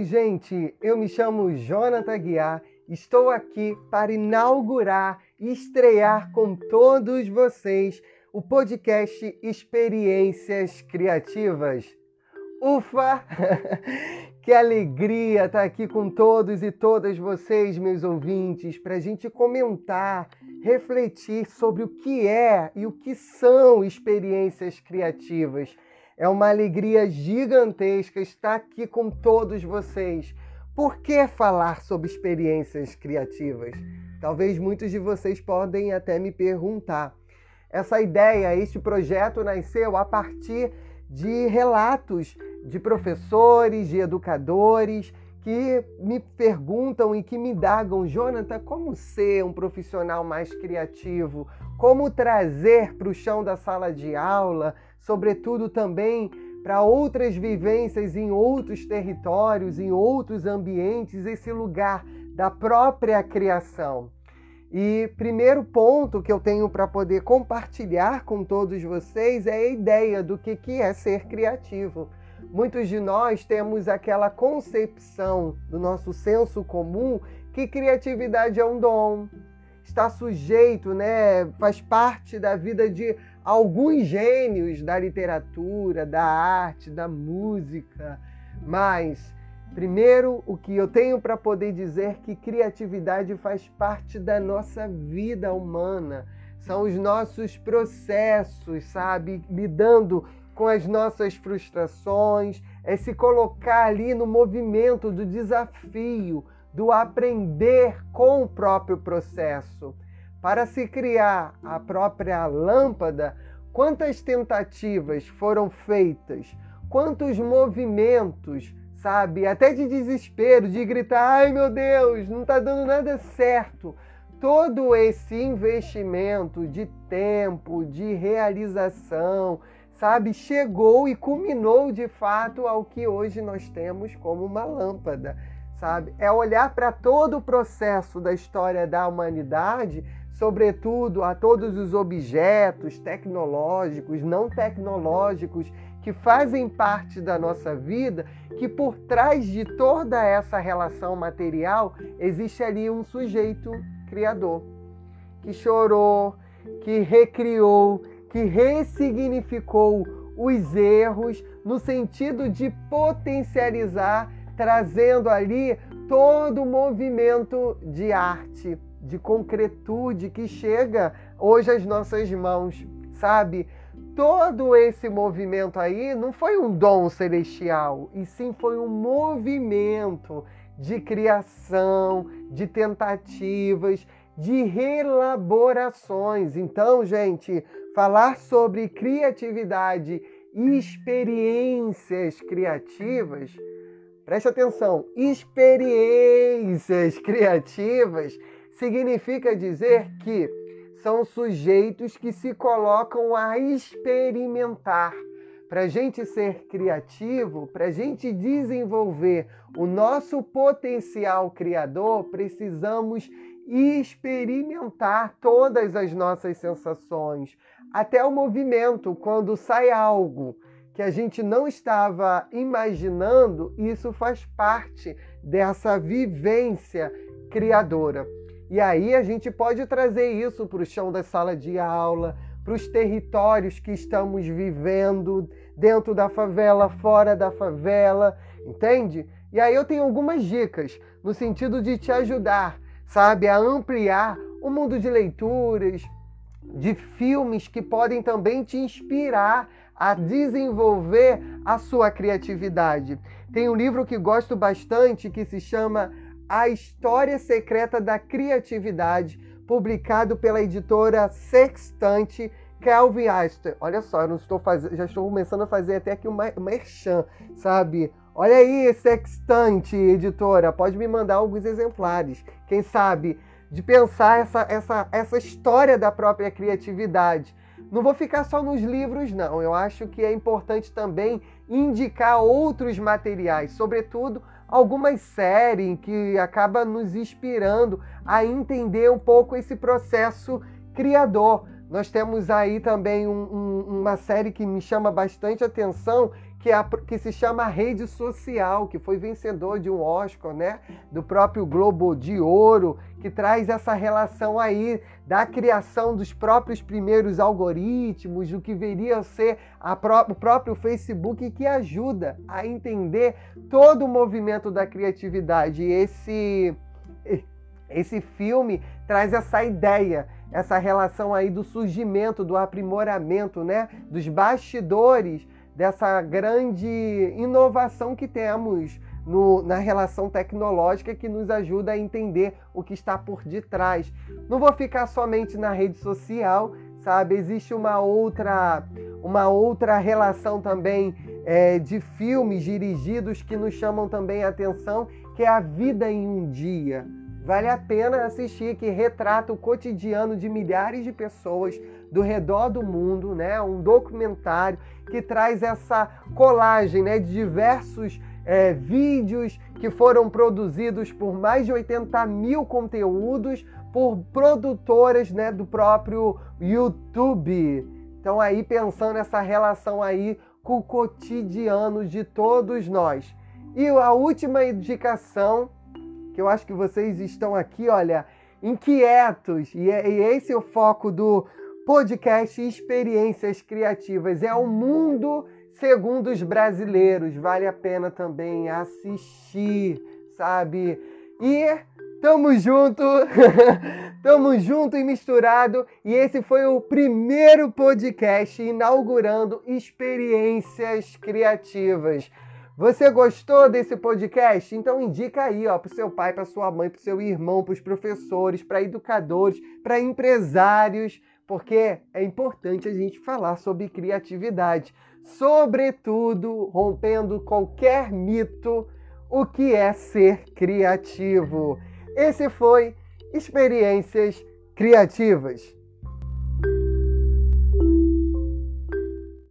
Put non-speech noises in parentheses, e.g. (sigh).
Oi, gente, eu me chamo Jonathan Guiar, estou aqui para inaugurar e estrear com todos vocês o podcast Experiências Criativas. Ufa! (laughs) que alegria estar aqui com todos e todas vocês, meus ouvintes, para a gente comentar, refletir sobre o que é e o que são experiências criativas. É uma alegria gigantesca estar aqui com todos vocês. Por que falar sobre experiências criativas? Talvez muitos de vocês podem até me perguntar. Essa ideia, este projeto nasceu a partir de relatos de professores, de educadores que me perguntam e que me indagam, Jonathan, como ser um profissional mais criativo? Como trazer para o chão da sala de aula, sobretudo também para outras vivências em outros territórios, em outros ambientes, esse lugar da própria criação? E primeiro ponto que eu tenho para poder compartilhar com todos vocês é a ideia do que, é ser criativo. Muitos de nós temos aquela concepção do nosso senso comum que criatividade é um dom, está sujeito, né, faz parte da vida de alguns gênios da literatura, da arte, da música, mas Primeiro, o que eu tenho para poder dizer que criatividade faz parte da nossa vida humana. São os nossos processos, sabe? Lidando com as nossas frustrações, é se colocar ali no movimento do desafio, do aprender com o próprio processo. Para se criar a própria lâmpada, quantas tentativas foram feitas, quantos movimentos sabe? Até de desespero, de gritar: ai meu Deus, não está dando nada certo. Todo esse investimento de tempo, de realização, sabe, chegou e culminou de fato ao que hoje nós temos como uma lâmpada, sabe? É olhar para todo o processo da história da humanidade, sobretudo a todos os objetos tecnológicos, não tecnológicos que fazem parte da nossa vida, que por trás de toda essa relação material existe ali um sujeito criador, que chorou, que recriou, que ressignificou os erros no sentido de potencializar, trazendo ali todo o movimento de arte, de concretude que chega hoje às nossas mãos, sabe? todo esse movimento aí não foi um dom celestial, e sim foi um movimento de criação, de tentativas, de relaborações. Então, gente, falar sobre criatividade e experiências criativas, preste atenção, experiências criativas significa dizer que são sujeitos que se colocam a experimentar. Para a gente ser criativo, para a gente desenvolver o nosso potencial criador, precisamos experimentar todas as nossas sensações, até o movimento, quando sai algo que a gente não estava imaginando, isso faz parte dessa vivência criadora. E aí a gente pode trazer isso para o chão da sala de aula, para os territórios que estamos vivendo, dentro da favela, fora da favela, entende? E aí eu tenho algumas dicas no sentido de te ajudar, sabe, a ampliar o mundo de leituras, de filmes que podem também te inspirar a desenvolver a sua criatividade. Tem um livro que gosto bastante que se chama a História Secreta da Criatividade, publicado pela editora Sextante Calvin Astor. Olha só, eu não estou já estou começando a fazer até aqui uma merchan, sabe? Olha aí, Sextante, editora, pode me mandar alguns exemplares. Quem sabe de pensar essa, essa, essa história da própria criatividade. Não vou ficar só nos livros, não. Eu acho que é importante também indicar outros materiais, sobretudo algumas séries que acaba nos inspirando a entender um pouco esse processo criador. Nós temos aí também um, um, uma série que me chama bastante atenção, que, é, que se chama Rede Social, que foi vencedor de um Oscar, né? Do próprio Globo de Ouro, que traz essa relação aí da criação dos próprios primeiros algoritmos, do que viria a ser a pró o próprio Facebook, que ajuda a entender todo o movimento da criatividade. E esse, esse filme traz essa ideia essa relação aí do surgimento, do aprimoramento, né, dos bastidores dessa grande inovação que temos no, na relação tecnológica que nos ajuda a entender o que está por detrás. Não vou ficar somente na rede social, sabe? Existe uma outra, uma outra relação também é, de filmes dirigidos que nos chamam também a atenção, que é a vida em um dia. Vale a pena assistir, que retrata o cotidiano de milhares de pessoas do redor do mundo, né? Um documentário que traz essa colagem, né, de diversos é, vídeos que foram produzidos por mais de 80 mil conteúdos por produtoras, né, do próprio YouTube. Então aí pensando nessa relação aí com o cotidiano de todos nós. E a última indicação eu acho que vocês estão aqui, olha, inquietos, e, é, e esse é o foco do podcast Experiências Criativas. É o mundo segundo os brasileiros. Vale a pena também assistir, sabe? E tamo junto, (laughs) tamo junto e misturado. E esse foi o primeiro podcast inaugurando experiências criativas. Você gostou desse podcast? Então indica aí, ó, pro seu pai, para sua mãe, pro seu irmão, para os professores, para educadores, para empresários, porque é importante a gente falar sobre criatividade, sobretudo rompendo qualquer mito o que é ser criativo. Esse foi Experiências Criativas.